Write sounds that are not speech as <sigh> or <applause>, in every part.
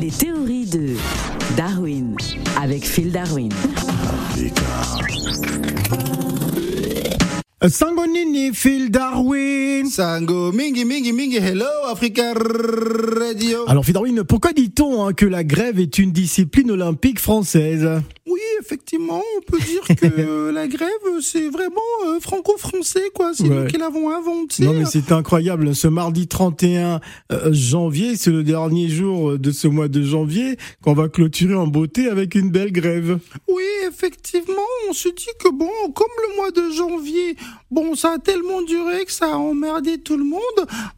Les théories de Darwin avec Phil Darwin. Sangonini, Phil Darwin. Sango, mingi, mingi, mingi, hello, Africa Radio. Alors, Phil Darwin, pourquoi dit-on hein, que la grève est une discipline olympique française? Effectivement, on peut dire que la grève, c'est vraiment euh, franco-français, quoi. C'est nous qui l'avons inventé. Non, mais c'est incroyable. Ce mardi 31 euh, janvier, c'est le dernier jour de ce mois de janvier qu'on va clôturer en beauté avec une belle grève. Oui, effectivement, on se dit que bon, comme le mois de janvier, bon, ça a tellement duré que ça a emmerdé tout le monde,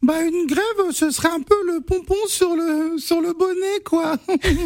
bah une grève, ce serait un peu le pompon sur le sur le bonnet, quoi.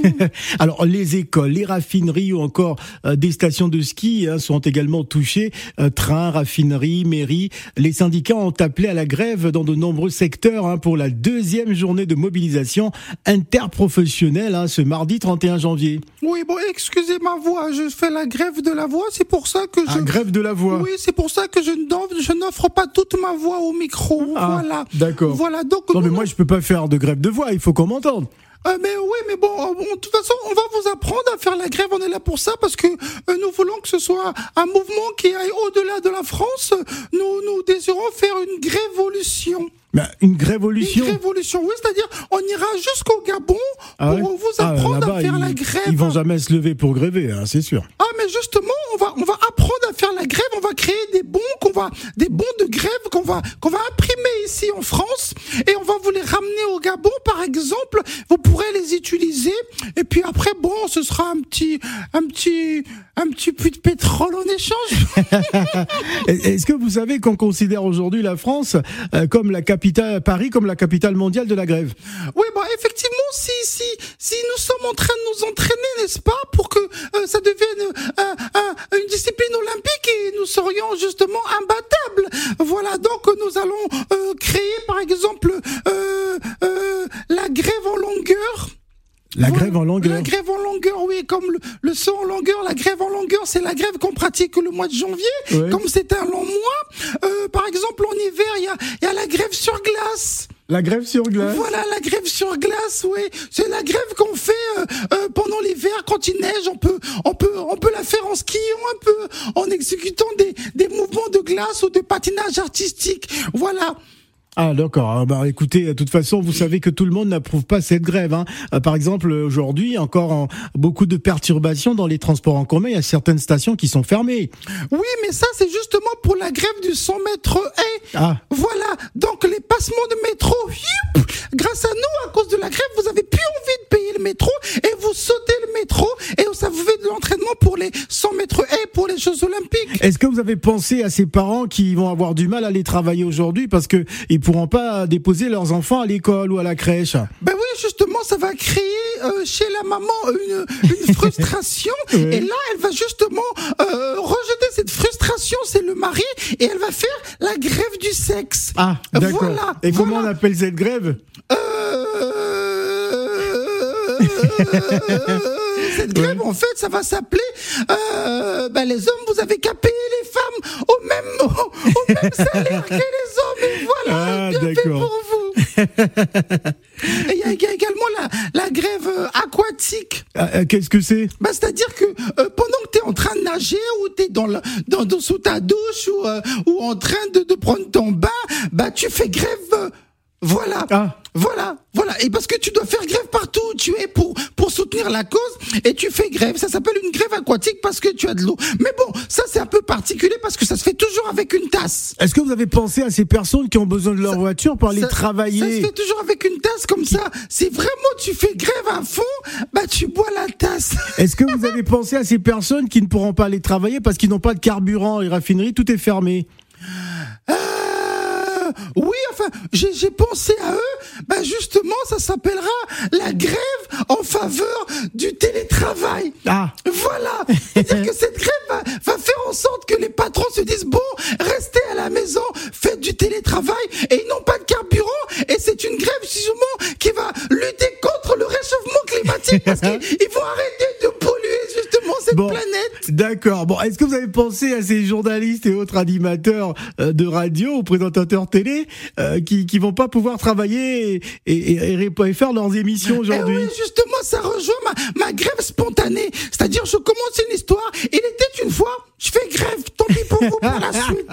<laughs> Alors, les écoles, les raffineries ou encore euh, des stations de ski hein, sont également touchées. Euh, trains, raffineries, mairies. Les syndicats ont appelé à la grève dans de nombreux secteurs hein, pour la deuxième journée de mobilisation interprofessionnelle hein, ce mardi 31 janvier. oui, bon, excusez ma voix, je fais la grève de la voix, c'est pour ça que je Ah, grève de la voix. Oui, c'est pour ça que je n'offre je n'offre pas toute ma voix au micro. Ah, voilà. d'accord. Voilà, donc. Non, mais moi, je peux pas faire de grève de voix. Il faut qu'on m'entende. Euh, mais oui, mais bon, euh, bon, de toute façon, on va vous apprendre à faire la grève. On est là pour ça parce que euh, nous voulons que ce soit un mouvement qui aille au-delà de la France. Nous, nous désirons faire une grévolution. Mais une Une grévolution. révolution, oui, c'est-à-dire on ira jusqu'au Gabon Ah pour ouais vous Ah, apprendre là-bas, à faire ils, la grève. Ils vont jamais se lever pour gréver, hein, c'est sûr. Ah mais justement, va on va apprendre à faire la grève, on va créer des bons qu'on va des bons de grève qu'on va qu'on va imprimer ici en France. Et on va vous les ramener au Gabon par exemple, vous pourrez les utiliser. Et puis après ce sera un petit un petit un petit puits de pétrole en échange. <laughs> <laughs> Est-ce que vous savez qu'on considère aujourd'hui la France euh, comme la capitale, Paris comme la capitale mondiale de la grève? Oui, bah effectivement, si si si nous sommes en train de nous entraîner, n'est-ce pas, pour que euh, ça devienne euh, un- une discipline olympique et nous serions justement imbattables. Voilà, donc nous allons créer par exemple euh, euh, la grève en longueur. La Voilà. grève en longueur. La grève en longueur, oui, comme le, le saut en longueur, la grève en longueur, c'est la grève qu'on pratique le mois de janvier. Ouais. Comme c'est un long mois, euh, par exemple en hiver, il y a, y a la grève sur glace. La grève sur glace. Voilà la grève sur glace, oui. C'est la grève qu'on fait euh, euh, pendant l'hiver quand il neige. On peut, on peut, on peut la faire en skiant un peu, en exécutant des, des mouvements de glace ou de patinage artistique. Voilà. Ah d'accord. Ah, Bah écoutez, de toute façon, vous savez que tout le monde n'approuve pas cette grève. Hein. Euh, Par exemple, aujourd'hui, encore en- beaucoup de perturbations dans les transports en commun. Il y a certaines stations qui sont fermées. Oui, mais ça c'est justement pour la grève du 100 mètres. Ah. Voilà. Donc les passements de métro, grâce à nous, à cause de la grève, vous avez Jeux Olympiques. Est-ce que vous avez pensé à ces parents qui vont avoir du mal à aller travailler aujourd'hui parce que ils pourront pas déposer leurs enfants à l'école ou à la crèche? Ben oui, justement, ça va créer euh, chez la maman une, une <laughs> frustration. Et là, elle va justement euh, rejeter cette frustration, c'est le mari, et elle va faire la grève du sexe. Ah, d'accord. Voilà, Et comment on appelle cette grève? Euh, <laughs> Cette grève, en fait, ça va s'appeler euh, ben, les hommes, vous avez qu'à payer les femmes au même, <laughs> au, au même salaire que les hommes. Et voilà, Ah, bien fait pour vous. <laughs> Il y, a il y a également la, la grève euh, aquatique. Ah, euh, Qu'est-ce que c'est? Bah, C'est-à-dire que euh, pendant que tu es en train de nager ou tu es dans le, dans, dans- sous ta douche ou, euh, ou en train de, de prendre ton bain, bah, tu fais grève. voilà. Ah. Voilà, voilà. Et parce que tu dois faire grève partout où tu es pour soutenir la cause et tu fais grève. Ça s'appelle une grève aquatique parce que tu as de l'eau. Mais bon, ça c'est un peu particulier parce que ça se fait toujours avec une tasse. Est-ce que vous avez pensé à ces personnes qui ont besoin de leur voiture pour aller Ça- Ça travailler se fait toujours avec une tasse comme ça. Si vraiment tu fais grève à fond, bah tu bois la tasse. <laughs> Est-ce que vous avez pensé à ces personnes qui ne pourront pas aller travailler parce qu'ils n'ont pas de carburant et raffinerie, tout est fermé? Euh, oui, enfin, j'ai pensé à eux. Bah justement, ça s'appellera la grève en faveur du télétravail. Ah. Voilà. C'est-à-dire que cette grève va, va faire en sorte que les patrons se disent bon, restez à la maison, faites du télétravail et ils n'ont pas de carburant. Et c'est une grève justement qui va lutter contre le réchauffement climatique parce qu'ils vont arrêter Bon. planète. D'accord. Bon, est-ce que vous avez pensé à ces journalistes et autres animateurs euh, de radio ou présentateurs télé euh, qui qui vont pas pouvoir travailler et, et, et- et faire leurs émissions Eh aujourd'hui oui, justement, ça rejoint ma, ma grève spontanée. C'est-à-dire, je commence une histoire. Il était une fois, je fais grève. Tant pis pour vous pour la <laughs> suite.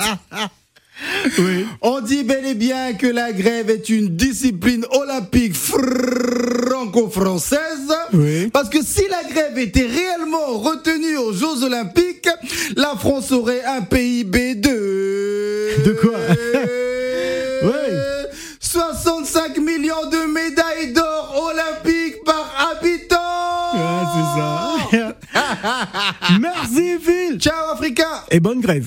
Oui. On dit bel et bien que la grève est une discipline olympique franco-française. Oui. Parce que si la grève était réellement retenue aux Jeux olympiques, la France aurait un PIB de... De quoi? <laughs> Ouais. 65 millions de médailles d'or olympiques par habitant c'est ça. <laughs> Merci Phil. Ciao Africa Et bonne grève.